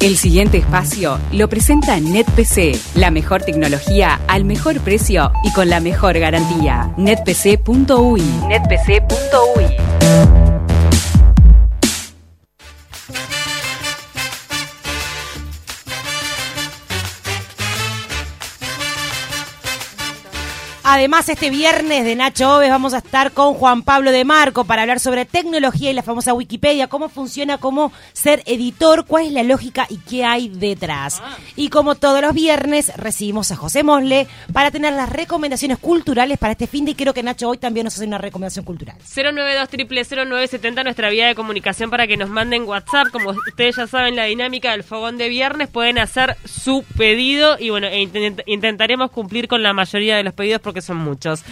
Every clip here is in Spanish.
El siguiente espacio lo presenta NetPC, la mejor tecnología al mejor precio y con la mejor garantía. netpc.uy. Además, este viernes de Nacho Oves vamos a estar con Juan Pablo de Marco para hablar sobre tecnología y la famosa Wikipedia, cómo funciona, cómo ser editor, cuál es la lógica y qué hay detrás. Y como todos los viernes, recibimos a José Mosle para tener las recomendaciones culturales para este fin de y creo que Nacho hoy también nos hace una recomendación cultural. 092 nuestra vía de comunicación para que nos manden WhatsApp. Como ustedes ya saben, la dinámica del fogón de viernes pueden hacer su pedido y bueno, e intent- intentaremos cumplir con la mayoría de los pedidos porque son muchos.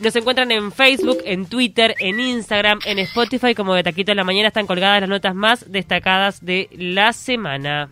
Nos encuentran en Facebook, en Twitter, en Instagram, en Spotify, como de Taquito en la Mañana están colgadas las notas más destacadas de la semana.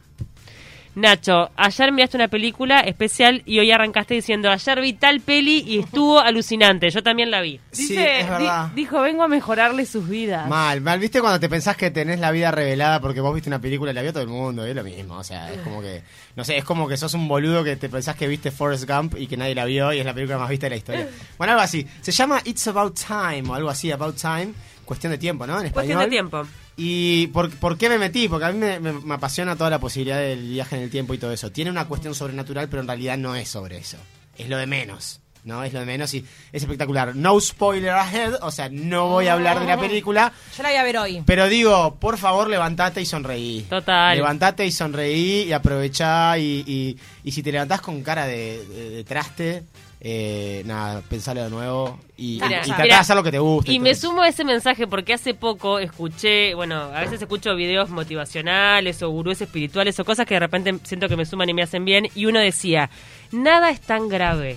Nacho, ayer miraste una película especial y hoy arrancaste diciendo, ayer vi tal peli y estuvo alucinante. Yo también la vi. Sí, Dice- es verdad. di- dijo, vengo a mejorarle sus vidas. Mal, mal. ¿Viste cuando te pensás que tenés la vida revelada porque vos viste una película y la vio todo el mundo? Es lo mismo, o sea, es como que, no sé, es como que sos un boludo que te pensás que viste Forrest Gump y que nadie la vio y es la película más vista de la historia. Bueno, algo así. Se llama It's About Time o algo así, About Time. Cuestión de tiempo, ¿no? En español. Cuestión de tiempo. ¿Y por, por qué me metí? Porque a mí me, me- me apasiona toda la posibilidad del viaje en el tiempo y todo eso. Tiene una cuestión sobrenatural, pero en realidad no es sobre eso. Es lo de menos. ¿No? Es lo de menos y es espectacular. No spoiler ahead, o sea, no voy a hablar de la película. Yo la voy a ver hoy. Pero digo, por favor, levantate y sonreí. Total. Levantate y sonreí y aprovechá. Y, y, y si te levantás con cara de, de- de traste, eh, nada, pensalo de nuevo. Y, tratá de hacer lo que te gusta. Y me sumo a ese mensaje porque hace poco escuché, bueno, a veces escucho videos motivacionales o gurús espirituales o cosas que de repente siento que me suman y me hacen bien y uno decía, nada es tan grave.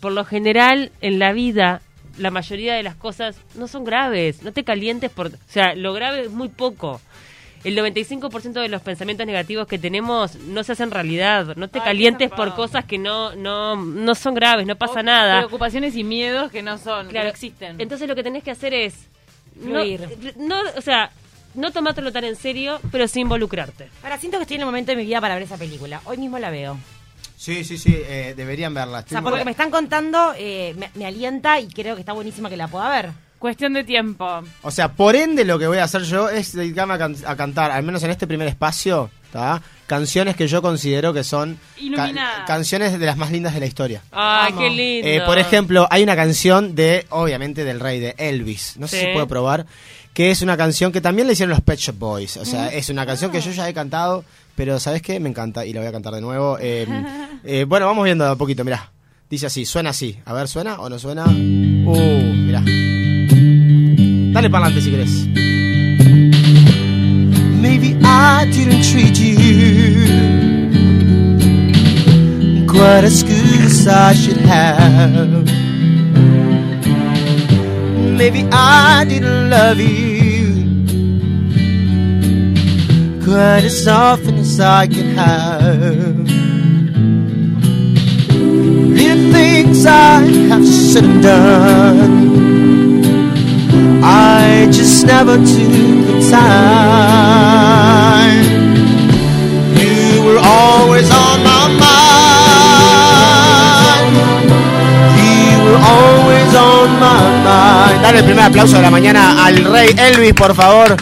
Por lo general, en la vida, la mayoría de las cosas no son graves. No te calientes por... O sea, lo grave es muy poco. El 95% de los pensamientos negativos que tenemos no se hacen realidad. No te Ay, calientes por cosas que no, no, no son graves, no pasa O nada. Preocupaciones y miedos que no son, que Claro, no existen. Entonces lo que tenés que hacer es no, no, o sea, no tomártelo tan en serio, pero sí involucrarte. Ahora siento que estoy en el momento de mi vida para ver esa película. Hoy mismo la veo. Sí, sí, sí, eh, deberían verla. O sea, por lo que me están contando, eh, me, me alienta y creo que está buenísima que la pueda ver. Cuestión de tiempo. O sea, por ende lo que voy a hacer yo es dedicarme a, can- a cantar, al menos en este primer espacio, ¿tá? canciones que yo considero que son ca- canciones de las más lindas de la historia. Ay, Vamos. qué lindo. Eh, por ejemplo, hay una canción de, obviamente, del rey de Elvis, no sé si puede probar, que es una canción que también le hicieron los Pet Shop Boys. O sea, es una canción que yo ya he cantado, pero ¿sabes qué? Me encanta y la voy a cantar de nuevo. Eh, eh, bueno, vamos viendo de a poquito, mirá. Dice así, suena así. A ver, ¿suena o no suena? Uh, mirá. Dale para adelante si querés. Maybe I didn't treat you quite as good as I should have. Maybe I didn't love you quite as often as I could have. The things I have said and done, I just never took the time. You were always on my mind. You were always on my mind. Dale el primer aplauso de la mañana al rey Elvis, por favor.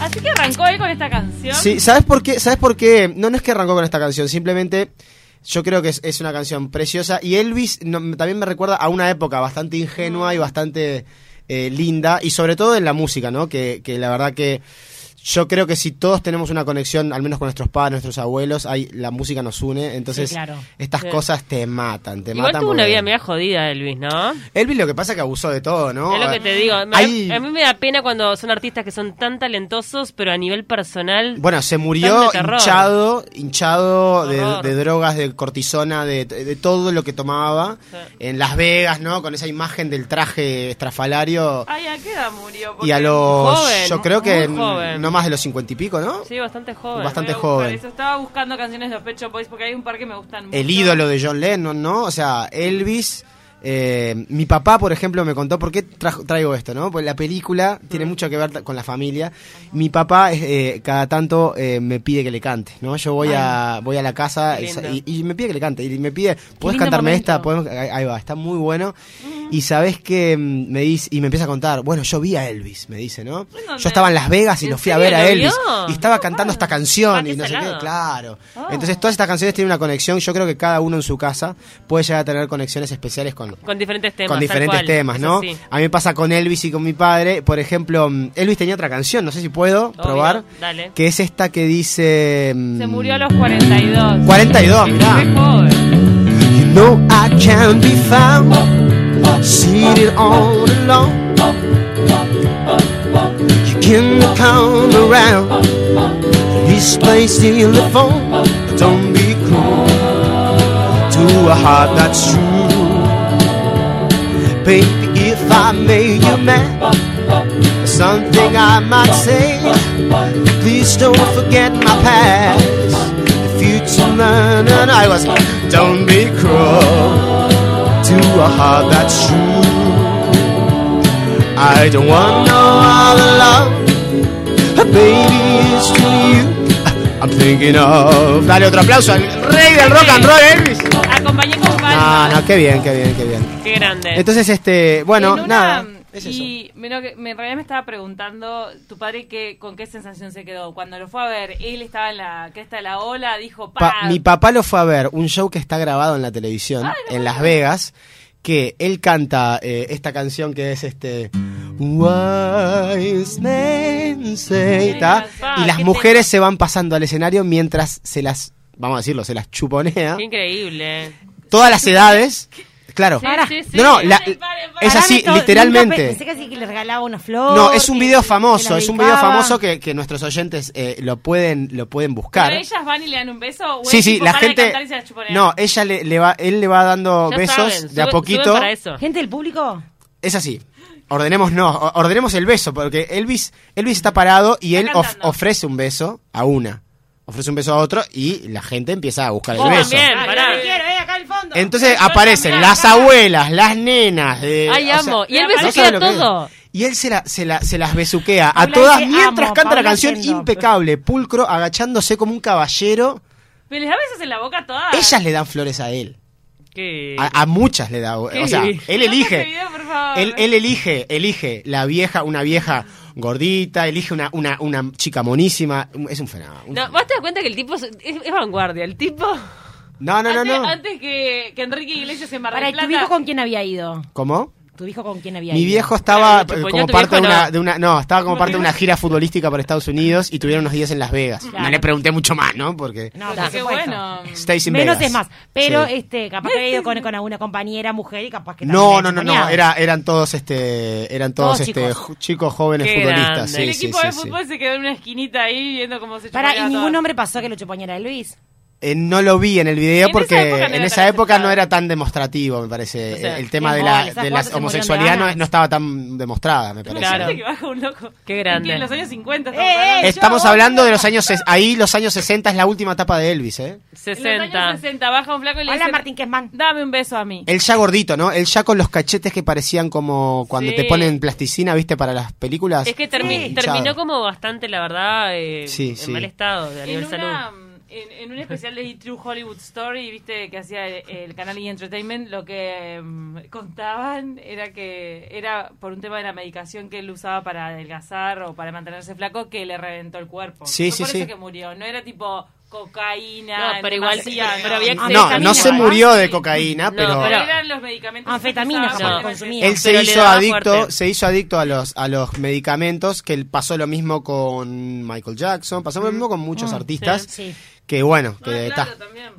Así que arrancó él con esta canción. Sí, ¿sabes por qué? ¿Sabes por qué? No, no es que arrancó con esta canción, simplemente yo creo que es, es una canción preciosa y Elvis no, también me recuerda a una época bastante ingenua y bastante linda y sobre todo en la música, ¿no? Que, que la verdad que yo creo que si todos tenemos una conexión, al menos con nuestros padres, nuestros abuelos, hay, la música nos une, entonces Sí, claro. estas Sí. cosas te matan, te Igual matan. tuvo una porque- vida media jodida, Elvis, ¿no? Elvis lo que pasa es que abusó de todo, ¿no? es lo que te digo. Hay- A mí me da pena cuando son artistas que son tan talentosos, pero a nivel personal... Bueno, se murió hinchado, hinchado de, drogas, de cortisona, de, de todo lo que tomaba Sí. en Las Vegas, ¿no? Con esa imagen del traje estrafalario. Ay, ¿a qué edad murió? Y a Porque- los, joven, yo creo que muy joven. no más de los cincuenta y pico, ¿no? Sí, bastante joven. Bastante joven. eso. Estaba buscando canciones de los Pet Shop Boys porque hay un par que me gustan mucho. El ídolo de John Lennon, ¿no? O sea, Elvis Eh, mi papá, por ejemplo, me contó, ¿por qué trajo- traigo esto? no Pues la película tiene mucho que ver con la familia. Mi papá eh, cada tanto eh, me pide que le cante, ¿no? Yo voy a voy a la casa y, me pide que le cante. Y me pide, ¿puedes cantarme momento. esta? ¿Podemos- Ahí ahí va, está muy bueno. Y sabes que mm, me dice, y me empieza a contar, bueno, yo vi a Elvis, me dice, ¿no? Yo estaba en Las Vegas y ¿En lo fui a ver a Elvis. vio? Y estaba cantando esta canción Ah, y no sé qué, claro. Entonces todas estas canciones tienen una conexión. Yo creo que cada uno en su casa puede llegar a tener conexiones especiales con, Con diferentes temas. con diferentes temas, ¿no? sí. A mí me pasa con Elvis y con mi padre. Por ejemplo, mm, Elvis tenía otra canción, no sé si puedo probar. dale. Que es esta que dice. mm, Se murió a los 42. 42, mirá. Know I can be found seated all alone. You can come around this place in the phone. Don't be cruel to a heart that's true. Baby, if I made you mad, something I might say. Please don't forget my past. The future and I was. Don't be cruel to a heart that's true. I don't want no other love. Baby, it's to you. I'm thinking of. Dale otro aplauso al rey del rock and roll, Elvis. Acompañé con No, palmas. no, qué bien, qué bien, qué bien. Qué grande. Entonces, este, bueno, En una- nada. Es eso. y me, lo que- me- en realidad me estaba preguntando, tu padre qué, con qué sensación se quedó. Cuando lo fue a ver, él estaba en la cresta de la ola, dijo, Pa- mi papá lo fue a ver, un show que está grabado en la televisión, no en Las Vegas, que él canta eh, esta canción que es este Wise men say, ¿tá? Ah, y las mujeres se van pasando al escenario mientras se las, vamos a decirlo, se las chuponea. Qué increíble. Todas las edades, claro. Sí, sí, sí. No, no, la- Paren, paren, es así, literalmente. Pensé que sí que le regalaba una flor. No, es un que- video que famoso, la es un video dedicaba. famoso que, que nuestros oyentes eh, lo pueden lo pueden buscar. ¿Pero ellas van y le dan un beso? ¿O Sí, es sí, tipo, la para de gente. cantar y se la chuponean? No, ella le, le va, él le va dando Ya besos saben, de a sube- poquito. para eso. Gente del público. Es así. Ordenemos no, o- ordenemos el beso, porque Elvis, Elvis está parado y Está él of- cantando. ofrece un beso a una. Ofrece un beso a otro y la gente empieza a buscar el Vos beso. también, Ah, pará. yo te fondo. Entonces aparecen las abuelas, las nenas. eh, Ay, amo. Y el no beso ¿no queda sabe lo que es? todo. Y él se, la, se, la- se las besuquea a todas mientras canta la canción impecable, pulcro, agachándose como un caballero. ¿Pero les da besos en la boca a todas? Ellas le dan flores a él. Qué- A, a muchas le da. O sea, él Ese elige. video, por favor. Él, él elige, elige la vieja, una vieja gordita, elige una, una, una chica monísima. Es un fenómeno. un No, fenómeno. vos te das cuenta que el tipo es, es- es vanguardia. El tipo. No, no, no, antes, no. antes que, que Enrique Iglesias se Mar Para, del ¿y tu Plata. viejo con quién había ido? ¿Cómo? ¿Tu viejo con quién había Mi ido? viejo estaba Claro, eh, como tu parte de viejo, una, no. de una, no, estaba como parte de una gira futbolística por Estados Unidos y tuvieron unos días en Las Vegas. No le pregunté mucho más, ¿no? Porque No, qué supuesto. bueno. Stays in Menos Vegas. es más. Pero Sí. este, capaz que había ido con, con alguna compañera mujer y capaz que No, no, no, no, era, eran todos este, eran todos, Todos este chicos. ju- chicos jóvenes Qué futbolistas. grande. Sí, el sí, equipo sí, de sí. fútbol se quedó en una esquinita ahí viendo cómo se Para, y ningún hombre pasó a que lo chuponeara Luis. Eh, no lo vi en el video En esa porque época no en esa época no era tan demostrativo, me parece. O sea, el tema de la, de la homosexualidad no, no estaba tan demostrada, me parece. Claro. Que baja un loco. Qué grande. En los años 50. Eh, estamos hablando. eh, Estamos hablando de los años, ahí los años 60 es la última etapa de Elvis, ¿eh? En los 60. años 60 baja un flaco y le Hola, dice, Martín Kesman. dame un beso a mí. Él ya gordito, ¿no? Él ya con los cachetes que parecían como cuando Sí. te ponen plasticina, ¿viste? Para las películas. Es que termi- Sí. terminó como bastante, la verdad, eh, Sí, en mal estado de a En, nivel una, salud. En, en un especial de True Hollywood Story, viste, que hacía el, el canal E! Entertainment, lo que mm, contaban era que era por un tema de la medicación que él usaba para adelgazar o para mantenerse flaco que le reventó el cuerpo. Sí, Fue sí, por sí. eso que murió. No era tipo cocaína, No, pero igual- demasía, pero había no, no se murió de cocaína, No, pero... pero- eran los medicamentos Anfetamina, que capaz usaban que para consumía. Él se hizo adicto, fuerte. se hizo adicto a los a los medicamentos, que él pasó lo mismo con Michael Jackson, pasó lo mismo con muchos Mm, artistas, sí. Que bueno, Ah, que está.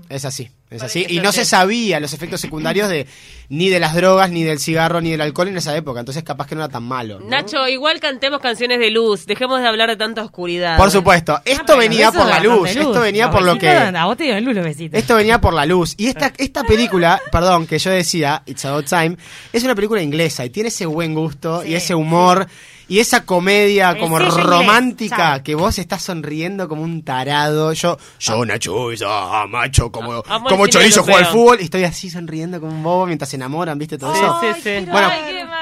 Es así, es Para así. Y no se sabía los efectos secundarios de ni de las drogas, ni del cigarro, ni del alcohol en esa época. Entonces capaz que no era tan malo. ¿no? Nacho, igual cantemos canciones de luz. Dejemos de hablar de tanta oscuridad. Por supuesto. Esto bueno, venía por la luz. Esto venía Los por lo que... A vos te dieron luz los besitos. Esto venía por la luz. Y esta, esta película, perdón, que yo decía, It's About Time, es una película inglesa y tiene ese buen gusto Sí, y ese humor. Y esa comedia como romántica que vos estás sonriendo como un tarado. Yo, yo Nacho, ah, macho, como, el como chorizo juega al fútbol. Y estoy así sonriendo como un bobo mientras se enamoran, ¿viste? Todo eso. Sí, sí. Bueno,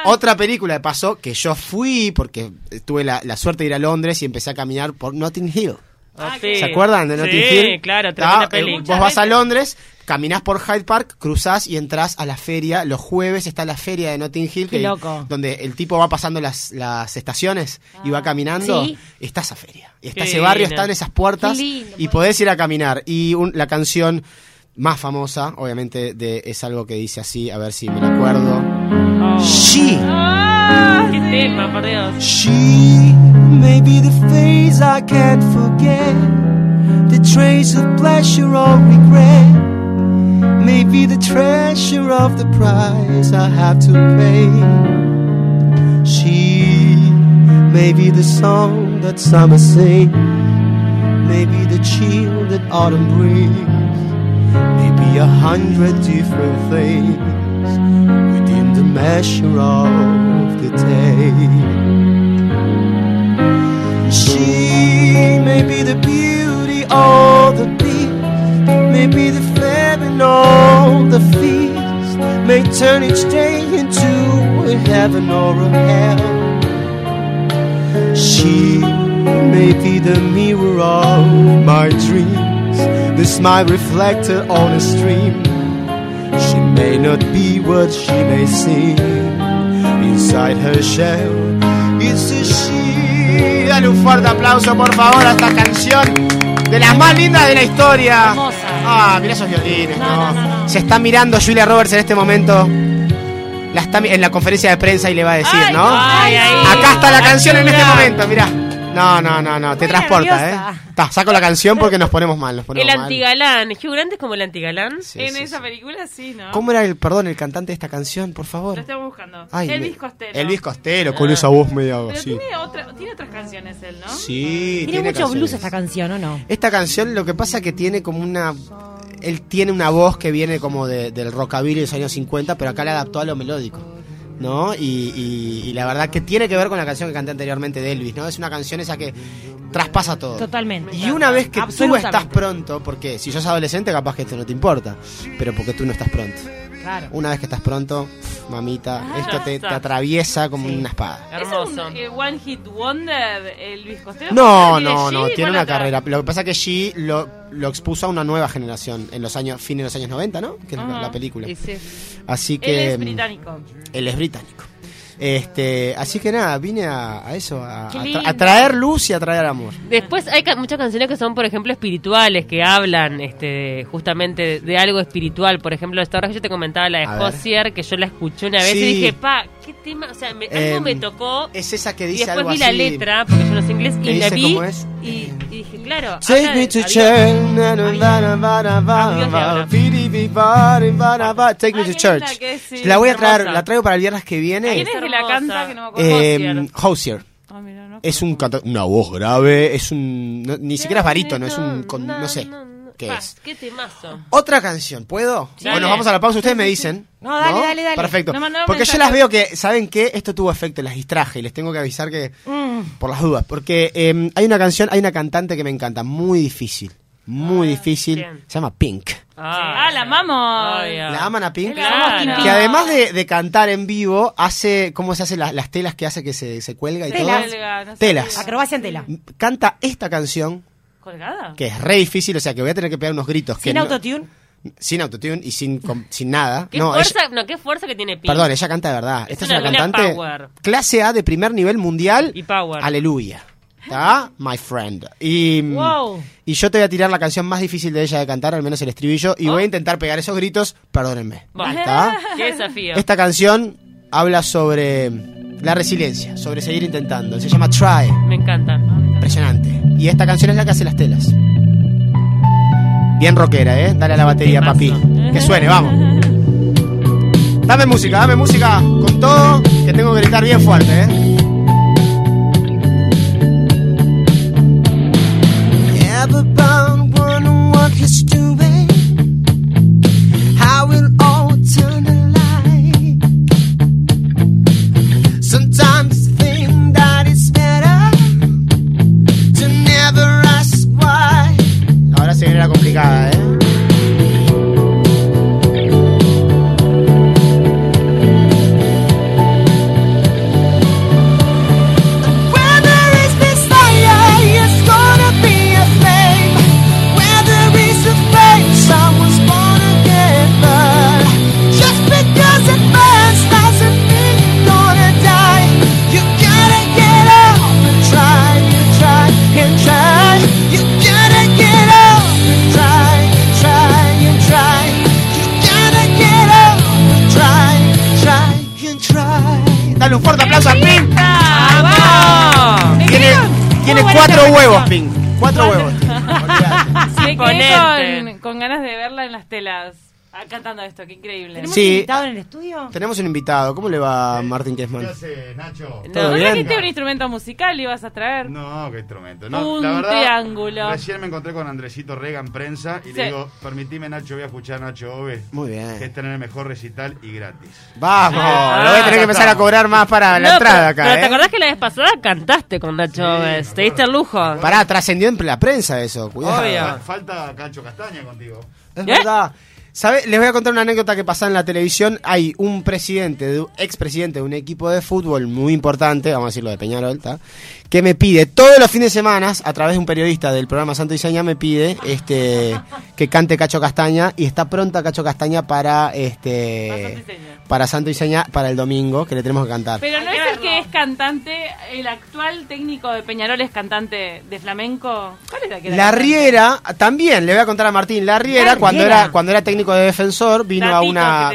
otra película que pasó que yo fui porque tuve la, la suerte de ir a Londres y empecé a caminar por Notting Hill. Ah, ¿Se ¿Se acuerdan de Notting sí, Hill? claro, tremenda Eh, peli. Vos vas a Londres, caminás por Hyde Park, cruzás y entrás a la feria. Los jueves está la feria de Notting Hill, Qué que- loco. donde el tipo va pasando las, las estaciones y va caminando. Sí. Está esa feria. Y está Qué ese barrio, divino. están esas puertas lindo, y podés ir a caminar. Y un- la canción más famosa, obviamente, de, es algo que dice así, a ver si me acuerdo. Oh. She. Ah, Qué tema, por Dios. She may be the face I can't forget, the trace of pleasure or regret. Maybe the treasure of the price I have to pay. She may be the song that summer sings, maybe the chill that autumn brings, maybe a hundred different things within the measure of the day. She may be the beauty or the beast, may be the famine or the feast, may turn each day into a heaven or a hell. She may be the mirror of my dreams, the smile reflected on a stream. She may not be what she may seem inside her shell. It's a she. Dale un fuerte aplauso, por favor, a esta canción de las más lindas de la historia. Hermosa. Ah, mira esos violines, No. Se está mirando Julia Roberts en este momento. La está en la conferencia de prensa y le va a decir, Ay, ¿no? Ay. Acá está la canción en este momento, mirá. No, no, no, no, te transporta, nerviosa. ¿eh? Ta, saco la canción porque nos ponemos mal, nos ponemos El mal. antigalán. Hugh Grant es como el antigalán. Sí, en sí, esa sí. película sí, ¿no? ¿Cómo era el, perdón, el cantante de esta canción, por favor? Lo estamos buscando. Ay, Elvis Costello. Elvis Costello, con esa voz medio Pero así. tiene, otra, tiene otras canciones él, ¿no? Sí, Tiene mucho blues esta canción, ¿o no? Esta canción lo que pasa que tiene como una... Él tiene una voz que viene como de- del rockabilly de los años 50, pero acá la adaptó a lo melódico. ¿No? Y, y- y la verdad que tiene que ver con la canción que canté anteriormente de Elvis, ¿no? Es una canción esa que traspasa todo. Totalmente. Y una vez que tú estás pronto, porque si sos adolescente capaz que esto no te importa, pero porque tú no estás pronto. Claro. Una vez que estás pronto, mamita, Ah, esto te, atraviesa como Sí. una espada. Hermoso. ¿Es un eh, One Hit Wonder Elvis Costello? No, ¿Tiene no, G? no, tiene ¿Cuál una carrera. Lo que pasa es que G lo, lo expuso a una nueva generación en los años, fines de los años 90, ¿no? Que es la- la película. Y sí. Así Él que. es mm, británico. Él es británico. Este, así que nada, vine a, a eso, a, traer luz y a traer amor. Después hay ca- muchas canciones que son, por ejemplo, espirituales, que hablan este, justamente de, de algo espiritual. Por ejemplo, esta hora que yo te comentaba la de. Josier, que yo la escuché una vez Sí. y dije, pa, qué tema, o sea, me- algo Em, me tocó. Es esa que Y dice después algo vi así. la letra, porque yo no sé inglés, ¿Qué y la vi y, y claro. Take habla me de- to church. Take me to church. La voy a traer, la traigo para el viernes que viene. ¿Quién es que la canta? Que no me acuerdo. Eh, Hosier. Ah, mira, no. Es un una voz grave, es un no- ni siquiera es barítono, es un con- no, sé qué Pa, es. Qué temazo. Otra canción, ¿puedo? Dale. O nos vamos a la pausa, ustedes me dicen. No, dale, dale, dale. Perfecto. No, no, no, porque yo las veo que, ¿saben qué? Esto tuvo efecto, las distraje y les tengo que avisar que, Mm. por las dudas, porque eh, hay una canción, hay una cantante que me encanta, muy difícil, muy difícil, ¿quién? se llama Pink. Ah, la amamos. ¿La aman a Pink? Claro. Que además de, de cantar en vivo, hace, ¿cómo se hace las, las telas que hace que se, se cuelga y Telas. todo? Telas. Acrobacia en tela. Canta esta canción, ¿Colgada? que es re difícil, o sea que voy a tener que pegar unos gritos. que Sin no- autotune. sin autotune y sin, sin nada. ¿Qué, No, fuerza, ella- no, qué fuerza que tiene Pink. perdón, ella canta de verdad. Es Esta es una cantante power. clase A de primer nivel mundial. Y power. Aleluya. ¿Está? My friend. Y, Wow. y yo te voy a tirar la canción más difícil de ella de cantar, al menos el estribillo, y Oh. voy a intentar pegar esos gritos, perdónenme. ¿Está? Qué desafío. Esta canción habla sobre la resiliencia, sobre seguir intentando. Se llama Try. Me encanta. Impresionante. Y esta canción es la que hace las telas. Bien rockera, ¿eh? Dale a la batería, papi. Que suene, vamos. Dame música, dame música con todo, que tengo que gritar bien fuerte, ¿eh? un fuerte aplauso a Pink. Tiene, tiene cuatro huevos, Pink. Cuatro huevos. Me quedé con ganas de verla en las telas ah, cantando esto, qué increíble. ¿Tenemos Sí. un invitado en el estudio? Tenemos un invitado. ¿Cómo le va Martín ¿Qué Kessman? hace, Nacho? ¿Todo ¿No bien? trajiste un instrumento musical y ibas a traer? No, qué instrumento. No, Un la verdad, triángulo. Recién me encontré con Andresito Rega en prensa y Sí. le digo, permitime Nacho, voy a escuchar a Nacho Ove. Muy Que bien. es tener el mejor recital y gratis. Vamos. Ah, lo voy a tener que empezar a cobrar más para la entrada acá, pero ¿te ¿eh? acordás que la vez pasada cantaste con Nacho Sí, Te diste el lujo. Pará, trascendió en la prensa eso. Cuidado. Obvio. Fa- Falta Cacho Castaña contigo. Es ¿Eh? verdad. ¿Sabe? Les voy a contar una anécdota que pasó en la televisión. Hay un presidente, de, expresidente de un equipo de fútbol muy importante, vamos a decirlo de Peñarol, ¿tá? Que me pide todos los fines de semana, a través de un periodista del programa Santo Iseña, me pide este que cante Cacho Castaña y está pronta Cacho Castaña para este para Santo Iseña para el domingo, que le tenemos que cantar. Pero no es que el que es cantante, el actual técnico de Peñarol es cantante de flamenco. ¿Cuál era que era La cantante? Riera, también le voy a contar a Martín, la Riera, La cuando Riera. era cuando era técnico de defensor, vino a una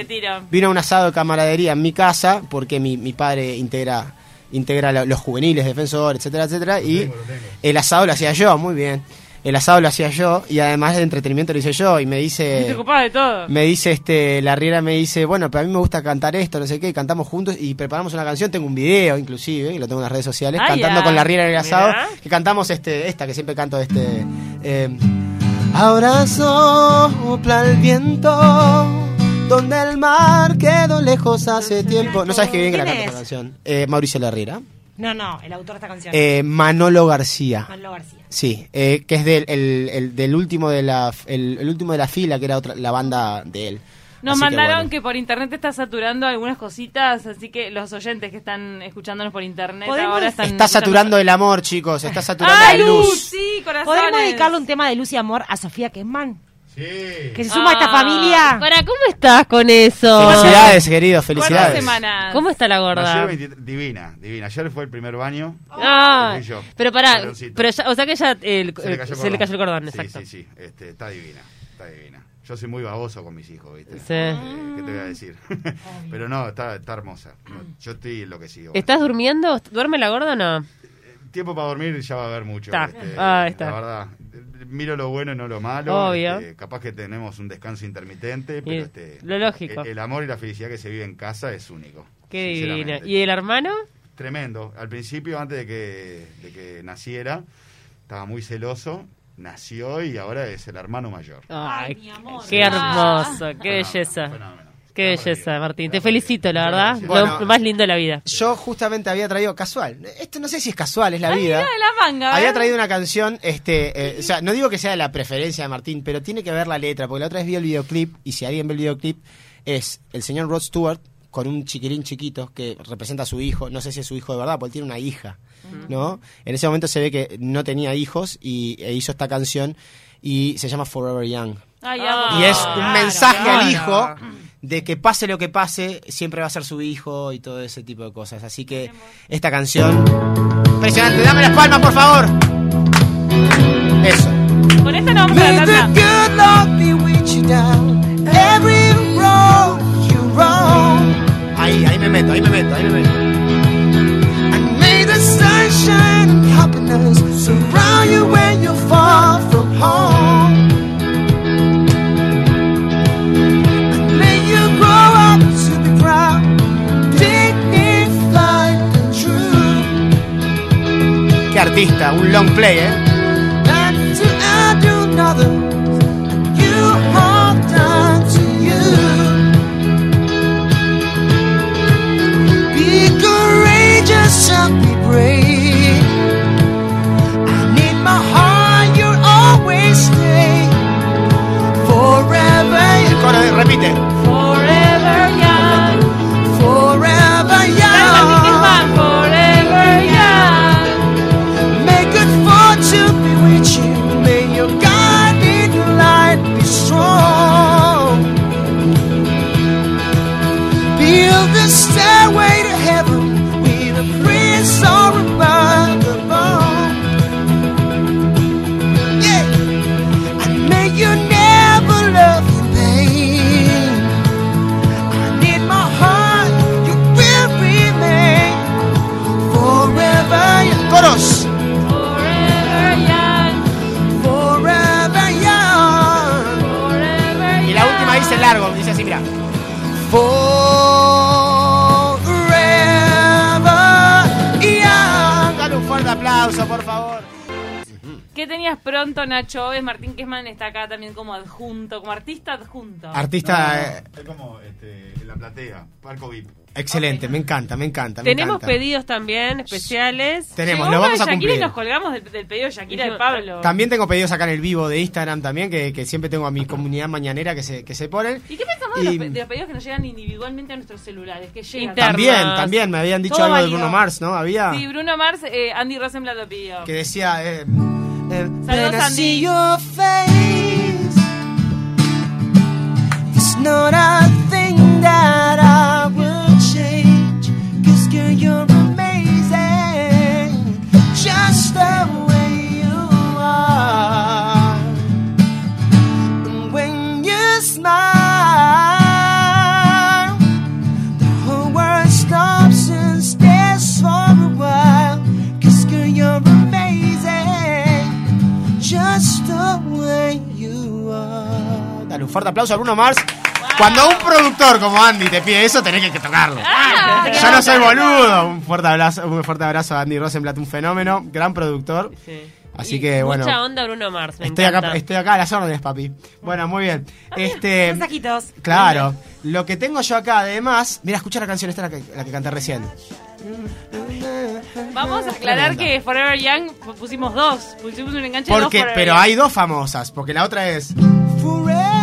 vino a un asado de camaradería en mi casa, porque mi, mi padre integra integra lo- los juveniles, defensor, etcétera, etcétera, y tengo, lo tengo. el asado lo hacía yo, muy bien. El asado lo hacía yo y además de entretenimiento lo hice yo y me Te dice ocupaba de todo. me dice este la Riera me dice, "Bueno, pero a mí me gusta cantar esto, no sé qué, y cantamos juntos y preparamos una canción, tengo un video inclusive, y lo tengo en las redes sociales, Ah, cantando ya. con la Riera en el asado, Mirá. que cantamos este esta que siempre canto este eh, Ahora sopla el viento donde el mar quedó lejos hace tiempo. No sabes qué bien que la ¿Quién canta es? esta canción. Eh, Mauricio Larriera. No, no, el autor de esta canción. Eh, Manolo García. Manolo García. Sí, eh, que es del, el- el- del último de la el, el último de la fila, que era otra la banda de él. Nos Así que mandaron bueno. que, por internet está saturando algunas cositas, así que los oyentes que están escuchándonos por internet ¿Podemos- ahora están... Está saturando el amor, chicos. Está saturando ¡Ay, la luz! luz. Sí, corazones. ¿Podemos dedicarle un tema de luz y amor a Sofía Kessman? Sí. Que se suma a esta familia. ¿Para cómo estás con eso? Felicidades, queridos, ¿Cuántas felicidades. semanas? ¿Cómo está la gorda? 23 divina, divina. Ayer fue el primer baño. Ah, yo. pero pará, Cordóncito. pero ya, o sea que ya el- Se le cayó el se le cayó el cordón, Sí, exacto. Sí, sí, este, está divina, está divina. Yo soy muy baboso con mis hijos, ¿viste? Sí. Eh, ¿Qué te voy a decir? Pero no, está, está hermosa. Yo estoy enloquecido. ¿Estás durmiendo? ¿Duerme la gorda o no? Tiempo para dormir ya va a haber mucho. Está. este, Ah, está. La verdad, miro lo bueno y no lo malo. Obvio. este, capaz que tenemos un descanso intermitente, pero este, lo lógico. El, el amor y la felicidad que se vive en casa es único. Qué sinceramente. ¿Y el hermano? Tremendo. Al principio, antes de que, de que naciera, estaba muy celoso. Nació y ahora es el hermano mayor. Ay, mi amor. qué hermoso, qué Fenómeno, belleza. fenómeno. Qué belleza. Martín. Te felicito, la verdad. Bueno. Lo más lindo de la vida. Yo justamente había traído casual. Esto no sé si es casual, es la Ay, vida. mira de la manga, Había traído una canción, este, eh, o sea, no digo que sea de la preferencia de Martín, pero tiene que ver la letra, porque la otra vez vi el videoclip, y si alguien ve el videoclip, es el señor Rod Stewart con un chiquirín chiquito que representa a su hijo, no sé si es su hijo de verdad, porque él tiene una hija, ¿no? En ese momento se ve que no tenía hijos y e hizo esta canción y se llama Forever Young. Ay. Y es un mensaje claro. al hijo de que pase lo que pase, siempre va a ser su hijo y todo ese tipo de cosas. Así que esta canción... Impresionante, dame las palmas, por favor. Eso. Con esta no vamos a May la the tanda. good Lord be with you down every road you roam. Ahí, ahí me meto, ahí me meto, ahí me meto. And may the sunshine and happiness surround you when you're far from home. Artista, un long play, ¿eh? Outdo ¿Qué tenías pronto, Nacho Oves? Martín Kesman está acá también como adjunto, como artista adjunto. Artista eh, Es como este, en la platea, Palco VIP. excelente, me encanta, me encanta. me Tenemos encanta. pedidos también especiales. Tenemos, Llegó lo vamos a de Shakira cumplir. y nos colgamos del, del pedido de Shakira de Pablo. También tengo pedidos acá en el vivo de Instagram también, que, que siempre tengo a mi comunidad mañanera que se, que se ponen. ¿Y qué pensamos Y- de, los, de los pedidos que nos llegan individualmente a nuestros celulares? Que llegan. Internos. También, también, me habían dicho Todo algo de. Bruno Mars, ¿no? Había Sí, Bruno Mars, eh, Andy Rosenblatt lo pidió. que decía... Eh, Saludos, When I see your face, it's not a thing fuerte aplauso a Bruno Mars. Cuando un productor como Andy te pide eso, tenés que tocarlo. Ah, Yo no soy boludo. Un fuerte abrazo, un fuerte abrazo a Andy Rosenblatt, un fenómeno, gran productor. Sí. Así Y que bueno. Mucha onda Bruno Mars, me Estoy encanta. acá, estoy acá a las órdenes, papi. Bueno, muy bien. Este, Mensajitos. claro. Lo que tengo yo acá, además, mira, escucha la canción esta la que, la que canté recién. Vamos a aclarar Tremenda. que Forever Young pusimos dos. Pusimos un enganche de dos Porque, Forever pero Young. hay dos famosas, porque la otra es Forever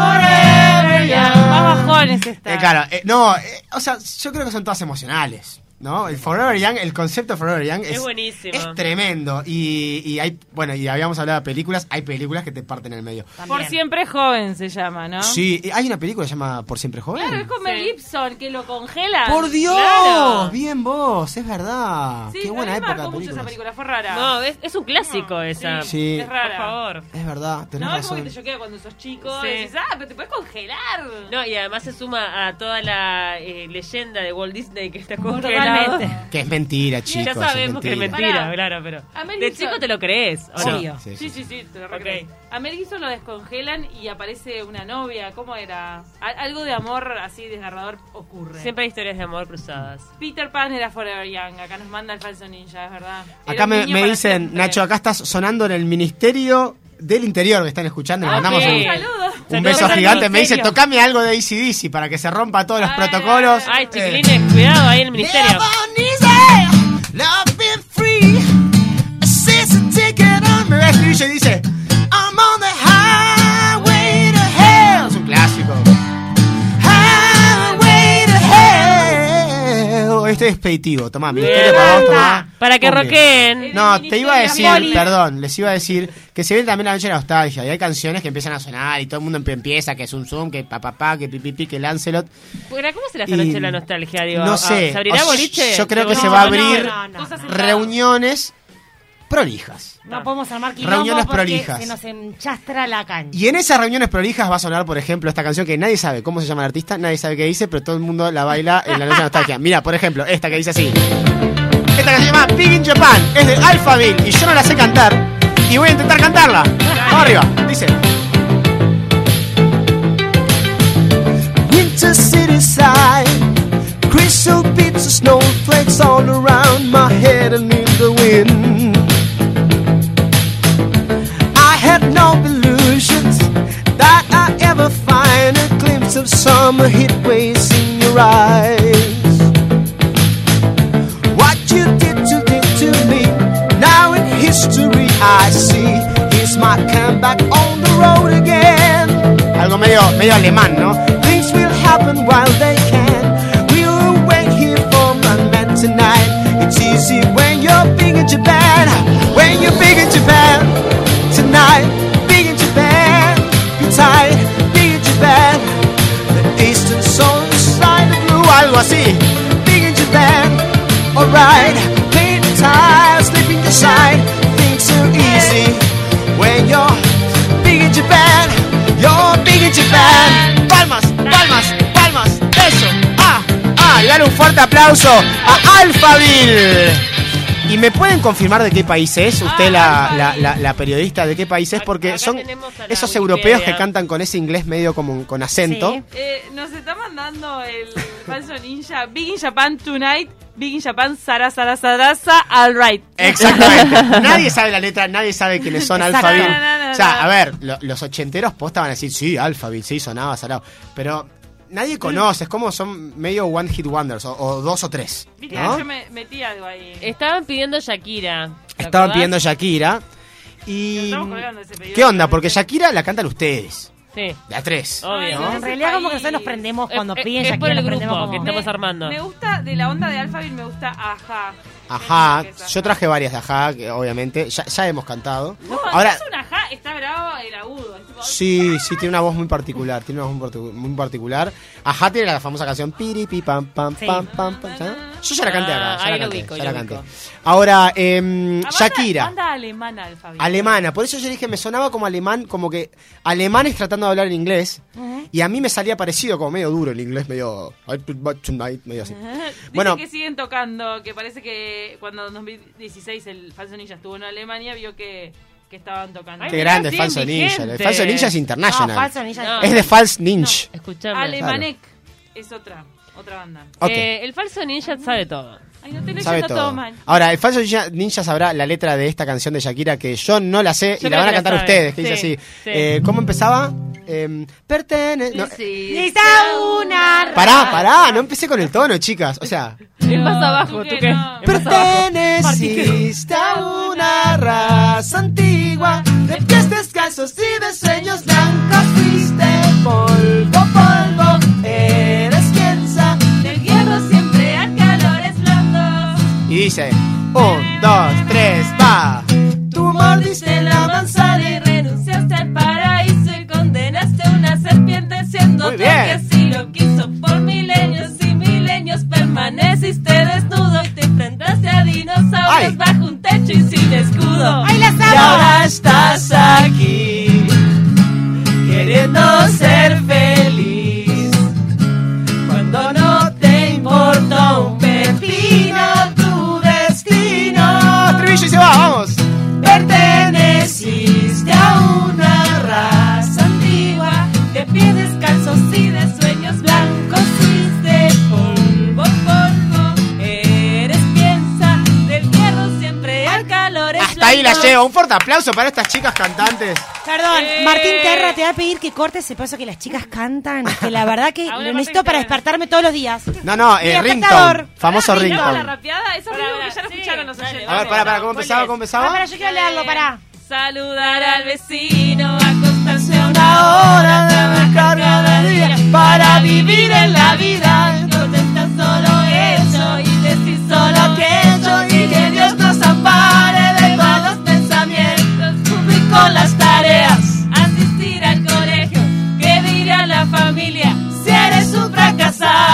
Forever Young. Más bajones está. Eh, claro, eh, no, eh, o sea, yo creo que son todas emocionales. ¿No? El Forever Young, el concepto de Forever Young es, Es buenísimo. es tremendo. Y, y hay, bueno, y habíamos hablado de películas, hay películas que te parten en el medio. Por siempre joven se llama, ¿no? Sí, hay una película que se llama Por Siempre Joven. Claro, es con Mel Sí. Gibson que lo congela. ¡Por Dios! Claro. Bien vos, es verdad. Sí, Qué buena época marcó mucho esa película, fue rara. No, es, es un clásico esa. Sí. Es rara. Por favor. Es verdad, tenés no, es como que te choquea cuando sos chico Sí. y dices, ah, pero te puedes congelar. No, y además se suma a toda la eh, leyenda de Walt Disney que está congelado. Totalmente. Que es mentira, chicos. ya sabemos que es mentira, Pará. claro, pero de Gibson- chico te lo crees, ¿o no? Obvio. Sí, Sí, sí, sí, sí, te lo Ok. recrees. A Mel Gibson lo descongelan y aparece una novia. ¿Cómo era? Al- algo de amor así desgarrador ocurre. Siempre hay historias de amor cruzadas. Peter Pan era Forever Young. Acá nos manda el falso ninja, es verdad. Era Acá un me, niño me para dicen, siempre. Nacho, acá estás sonando en el Ministerio del Interior que están escuchando. Le Ah, mandamos un, un beso gigante. Me dice, tocame algo de ACDC para que se rompa todos los protocolos. Ay, Eh, chiquilines, cuidado ahí en el ministerio. easy, love expeditivo. Tomá. Ministerio para vos, tomá. Para que Cumple. roqueen. No, te iba a decir, perdón, les iba a decir que se viene también la noche de la nostalgia y hay canciones que empiezan a sonar y todo el mundo empieza, que es un zoom, que papá, pa, que pipipi, que Lancelot. ¿Cómo será esta Y- noche la nostalgia? Digo, no sé. ¿Se abrirá O sea, boliche? Yo creo que No, se va a abrir no, no, reuniones prolijas. No podemos armar quilombo Reuniones porque prolijas. se nos enchastra la cancha. Y en esas reuniones prolijas va a sonar, por ejemplo, esta canción que nadie sabe cómo se llama el artista, nadie sabe qué dice, pero todo el mundo la baila en la noche de nostalgia. Mira, por ejemplo, esta que dice así. Esta que se llama Big in Japan, es de Alphaville y yo no la sé cantar y voy a intentar cantarla. Vamos arriba, dice. Winter city side, crystal beats of snowflakes all around my head and in the wind. Had no illusions that I ever find a glimpse of summer heat waves in your eyes. What you did to, did to me, now in history I see. Here's my comeback on the road again. Algo medio, medio alemán, ¿no? Things will happen while they Big in Japan. Alright. Paint the tires. Sleeping inside. Things are easy when you're big in Japan. You're big in Japan. Palmas, palmas, palmas, eso. Ah, ah, y dale un fuerte aplauso a Alphaville. ¿Y me pueden confirmar de qué país es? Usted, Ah, la, Alfa la, Bill. la- la periodista, ¿de qué país es? Porque son esos europeos que cantan con ese inglés medio como con acento. Sí. Eh, nos está mandando el falso ninja Big in Japan Tonight, Big in Japan Sara Sara Sarasa All Right. Exactamente. nadie sabe la letra, nadie sabe quiénes son. Alphaville. No, no, no, o sea, no. a ver, lo- los ochenteros posta van a decir, sí, Alphaville, sí, sonaba salado. Pero nadie conoce, es como son medio one hit wonders, o, o dos o tres. Viste, ¿no? yo me metí algo ahí. Estaban pidiendo Shakira. ¿te Estaban acordás? pidiendo Shakira. Y. ¿Qué onda? Porque Shakira la cantan ustedes. Sí, De a tres. obvio. En realidad como que nosotros nos prendemos cuando Es- piden es por Shakira, el nos grupo prendemos que como... estamos armando. Me gusta, de la onda de Alphaville me gusta Aja. Ajá, ¿Qué es yo Ajá? traje varias de Ajá, que obviamente. Ya, ya hemos cantado. No, Ahora, es un Aja, está bravo el agudo. tipo, sí, sí, tiene una voz muy particular. Tiene una voz muy particu- muy particular. Ajá tiene la famosa canción Piri, pi, pam, pam, Sí. pam, pam, pam. ¿sabes? Yo ya la canté acá. Ah, Ya ahí la canté, ubico, ya la canté. Ahora, Ah, banda- Shakira. Banda alemana. Alemana, por eso yo dije, me sonaba como alemán, como que alemanes tratando de hablar en inglés, y a mí me salía parecido, como medio duro el inglés, medio, medio así. Dice Bueno. que siguen tocando, que parece que cuando en 2016 el falso ninja estuvo en Alemania, vio que, que estaban tocando. Ay, Qué grande siguen falso ninja, el falso ninja es No, international. falso ninja. No. Es de False Ninja. Escuchame. Alemanek es otra, otra banda. Ok. Eh, el falso ninja sabe todo. Ay, no te Sabe leyendo todo. todo. mal. Ahora, el falso ninja, ninja sabrá la letra de esta canción de Shakira que yo no la sé Yo y la van a que cantar sabe. ustedes, que dice Sí, así. sí. Eh, ¿Cómo empezaba? Em, pertene... no, Necesita una... pará, pará, no empecé con el tono, chicas. O sea, Es más abajo, ¿tú qué? No. Perteneciste a una raza antigua de pies descalzos y de sueños blancos. Fuiste polvo, polvo, Y dice: Un, dos, tres, va. Tú mordiste la manzana y renunciaste al paraíso y condenaste a una serpiente siendo que así lo quiso por milenios y milenios permaneciste desnudo y te enfrentaste a dinosaurios Ay. bajo un techo y sin escudo. ¡Ay, las Y ahora estás aquí, queriendo ser feliz. Hasta ahí la llevo. Un fuerte aplauso para estas chicas cantantes. Perdón, Eh. Martín Terra te va a pedir que cortes ese paso que las chicas cantan, que la verdad que lo necesito para despertarme todos los días. No, no, eh, ringtone. Famoso Pará, ¿miramos la ringtone. rapeada? Eso Pará, mismo que pará, ya lo sí, escucharon los dale, oyentes. A ver, pará, pará, ¿cómo ¿Cuál empezaba? ¿Cómo Ah, empezaba? para, yo quiero leerlo, pará. Saludar al vecino, acostarse a una Una hora de buscar cada día para vivir en la vida.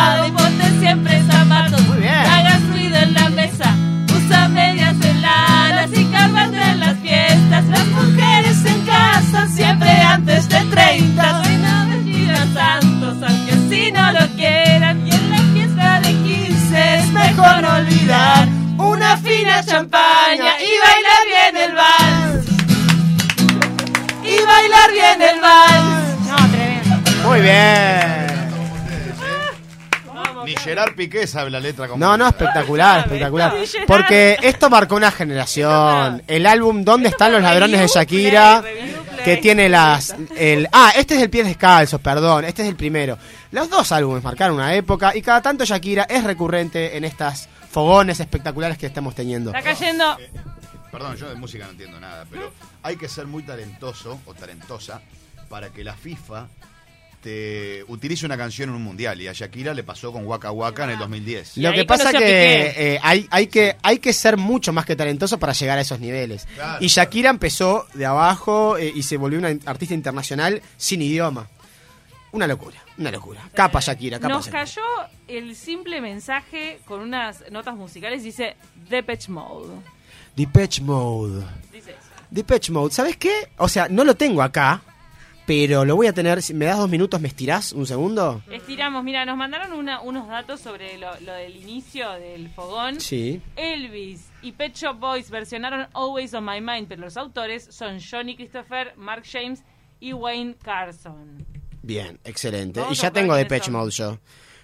Fracasado. Y ponte siempre zapatos, Muy bien. hagas ruido en la mesa, usa medias en lanas y carbando en las fiestas. Las mujeres en casa siempre antes de 30. Soy no vestidas santos, aunque así no lo quieran. Y en la fiesta de 15 es mejor olvidar una fina champaña y bailar bien el vals. Y bailar bien el vals. No, tremendo. Muy bien. Gerard Piqué sabe la letra como No, no, espectacular, espectacular. Porque esto marcó una generación. El álbum ¿Dónde están los ladrones de Shakira? Que tiene las... El, ah, este es el pie descalzo, perdón. Este es el primero. Los dos álbumes marcaron una época y cada tanto Shakira es recurrente en estas fogones espectaculares que estamos teniendo. Está cayendo. Perdón, yo de música no entiendo nada, pero hay que ser muy talentoso o talentosa para que la FIFA te utilice una canción en un mundial. Y a Shakira le pasó con Waka Waka en el 2010. Lo que pasa que, eh, hay, hay que hay que ser mucho más que talentoso para llegar a esos niveles. Claro. Y Shakira empezó de abajo eh, y se volvió una artista internacional sin idioma. Una locura, una locura. Capa Shakira, capa Nos Shakira. cayó el simple mensaje con unas notas musicales. Dice Depeche Mode. Depeche Mode. Dice eso. Depeche Mode, ¿sabes qué? O sea, no lo tengo acá, pero lo voy a tener. Si me das dos minutos, ¿me estirás un segundo? Estiramos, mira, nos mandaron una- unos datos sobre lo, lo del inicio del fogón. Sí. Elvis y Pet Shop Boys versionaron Always on My Mind, pero los autores son Johnny Christopher, Mark James y Wayne Carson. Bien, excelente. Y ya tengo Depeche eso. Mode yo.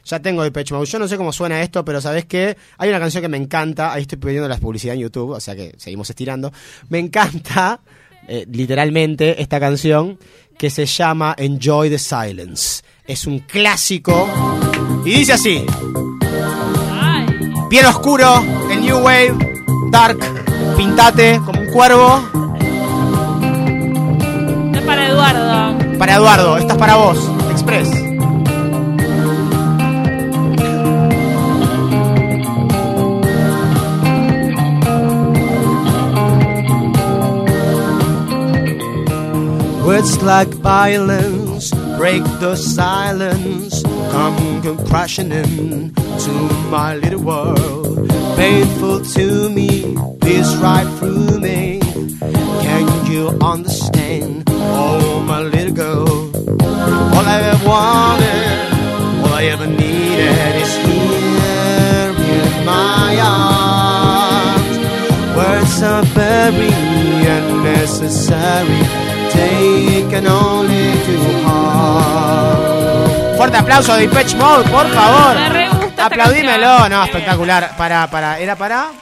Ya tengo Depeche Mode. Yo no sé cómo suena esto, pero ¿sabes qué? Hay una canción que me encanta. Ahí estoy pidiendo la publicidad en YouTube, o sea que seguimos estirando. Me encanta, eh, literalmente, esta canción que se llama Enjoy the Silence. Es un clásico. Y dice así. Bien oscuro, el New Wave, Dark, pintate como un cuervo. es para Eduardo. Para Eduardo, esta es para vos, Express. Words like violence break the silence, come crashing in to my little world. Painful to me, this right through me. Can you understand? Oh, my little girl. All I ever wanted, all I ever needed is here in my arms. Words are very unnecessary. Fuerte aplauso de Depeche Mode, por favor. Me re gusta Aplaudímelo, no, Qué espectacular. Para, para, era para,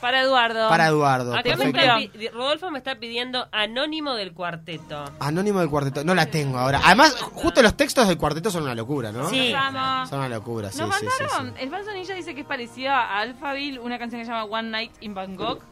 Para Eduardo. para Eduardo. Acá me Rodolfo me está pidiendo anónimo del cuarteto. Anónimo del cuarteto, no la tengo ahora. Además, justo los textos del cuarteto son una locura, ¿no? Sí. Vamos. Son una locura, sí, Nos sí, mandaron, sí. el dice que es parecida a Alphaville, una canción que se llama One Night in Bangkok.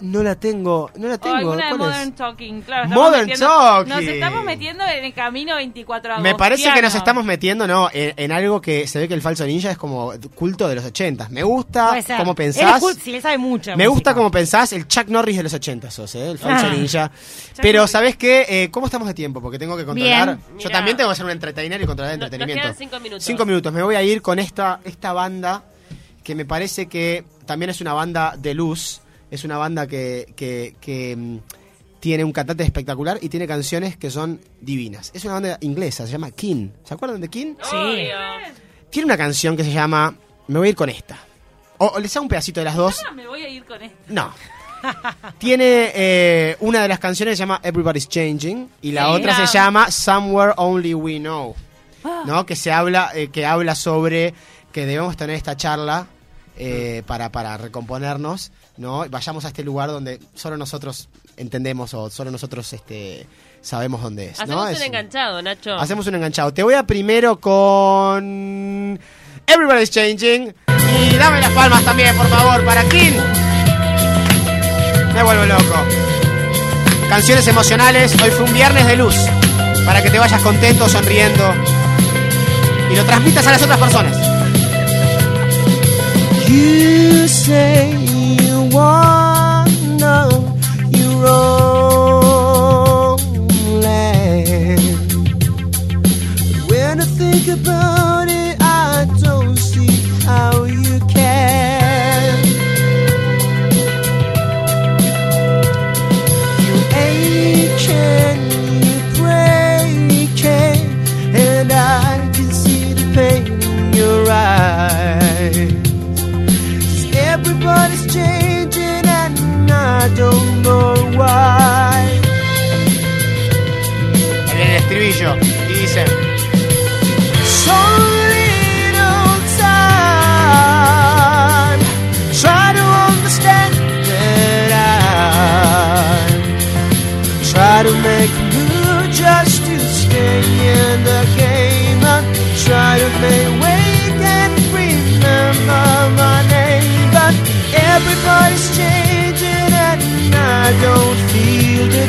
No la tengo, no la O tengo. alguna de ¿cuál es? Modern Talking, claro. Modern metiendo- Talking. Nos estamos metiendo en el camino 24 Me parece que nos estamos metiendo, ¿no? En, en algo que se ve que el falso ninja es como culto de los ochentas. Me gusta cómo pensás. si le sabe mucho. Me gusta como pensás el Chuck Norris de los 80 sos, ¿eh? El falso Ah. ninja. Pero, ¿sabes qué? Eh, ¿Cómo estamos de tiempo? Porque tengo que controlar. Bien. Yo Mirá. también tengo que ser un entertainer y controlar el nos entretenimiento. quedan cinco minutos. Cinco minutos. Me voy a ir con esta, esta banda que me parece que también es una banda de luz. Es una banda que, que, que, mm, tiene un cantante espectacular y tiene canciones que son divinas. Es una banda inglesa, se llama King. ¿Se acuerdan de King? Sí. Tiene una canción que se llama Me voy a ir con esta. O, o les hago un pedacito de las dos. Ah, me voy a ir con esto. No. Tiene eh, una de las canciones que se llama Everybody's Changing y la Sí. otra se Ah. llama Somewhere Only We Know. ¿No? Que se habla, eh, que habla sobre que debemos tener esta charla eh, para, para recomponernos, ¿no? Vayamos a este lugar donde solo nosotros entendemos o solo nosotros este, sabemos dónde es. ¿no? Hacemos Es un enganchado, Nacho. Hacemos un enganchado. Te voy a primero con Everybody's Changing. Y dame las palmas también, por favor, para King. Me vuelvo loco. Canciones emocionales. Hoy fue un viernes de luz. Para que te vayas contento, sonriendo. Y lo transmitas a las otras personas. You say about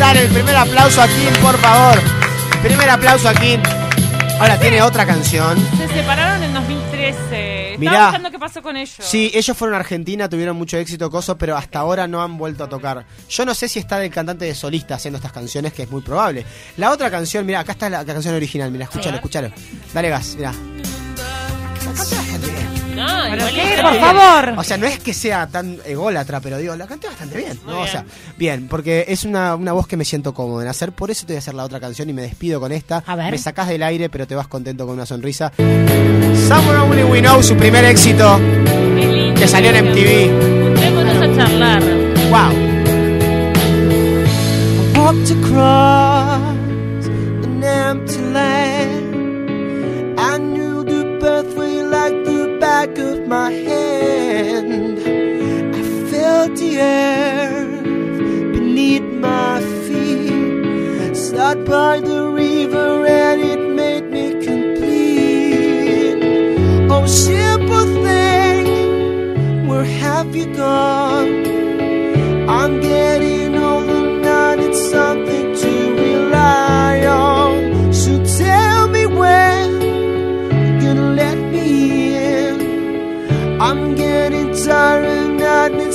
Dale el primer aplauso a King, por favor. Primer aplauso a King. Ahora tiene otra canción. Se separaron en 2013. Mirá. Estaba buscando qué pasó con ellos. Sí, ellos fueron a Argentina, tuvieron mucho éxito, coso, pero hasta ahora no han vuelto a tocar. Yo no sé si está el cantante de solista haciendo estas canciones, que es muy probable. La otra canción, mira, acá está la, la canción original, mira, escúchalo, escúchalo. Dale gas, mira. Por favor. O sea, no es que sea tan ególatra, pero digo, la canté bastante bien. ¿no? bien. O sea, bien, porque es una, una, voz que me siento cómodo en hacer. Por eso te voy a hacer la otra canción y me despido con esta. A ver. Me sacás del aire, pero te vas contento con una sonrisa. Summer Only We Know, su primer éxito. Lindo, que salió en MTV. A charlar. Wow. I walked across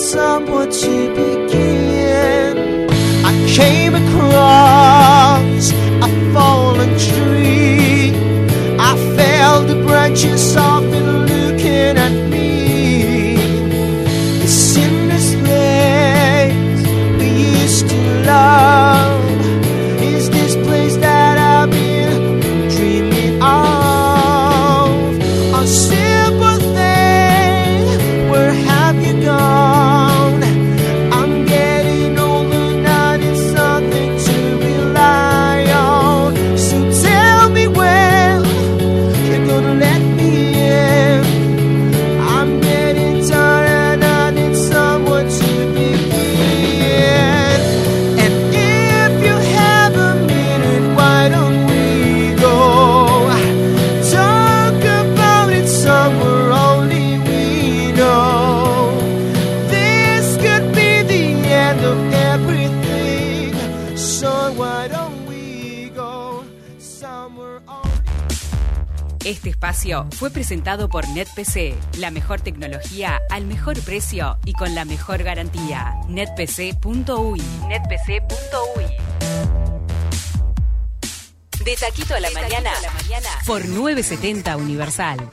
mess up what you began. I came across a fallen tree. I felt the branches on. Fue presentado por NetPC, la mejor tecnología al mejor precio y con la mejor garantía. NetPC.uy. NetPC.uy. De taquito a la, a la mañana por 970 Universal.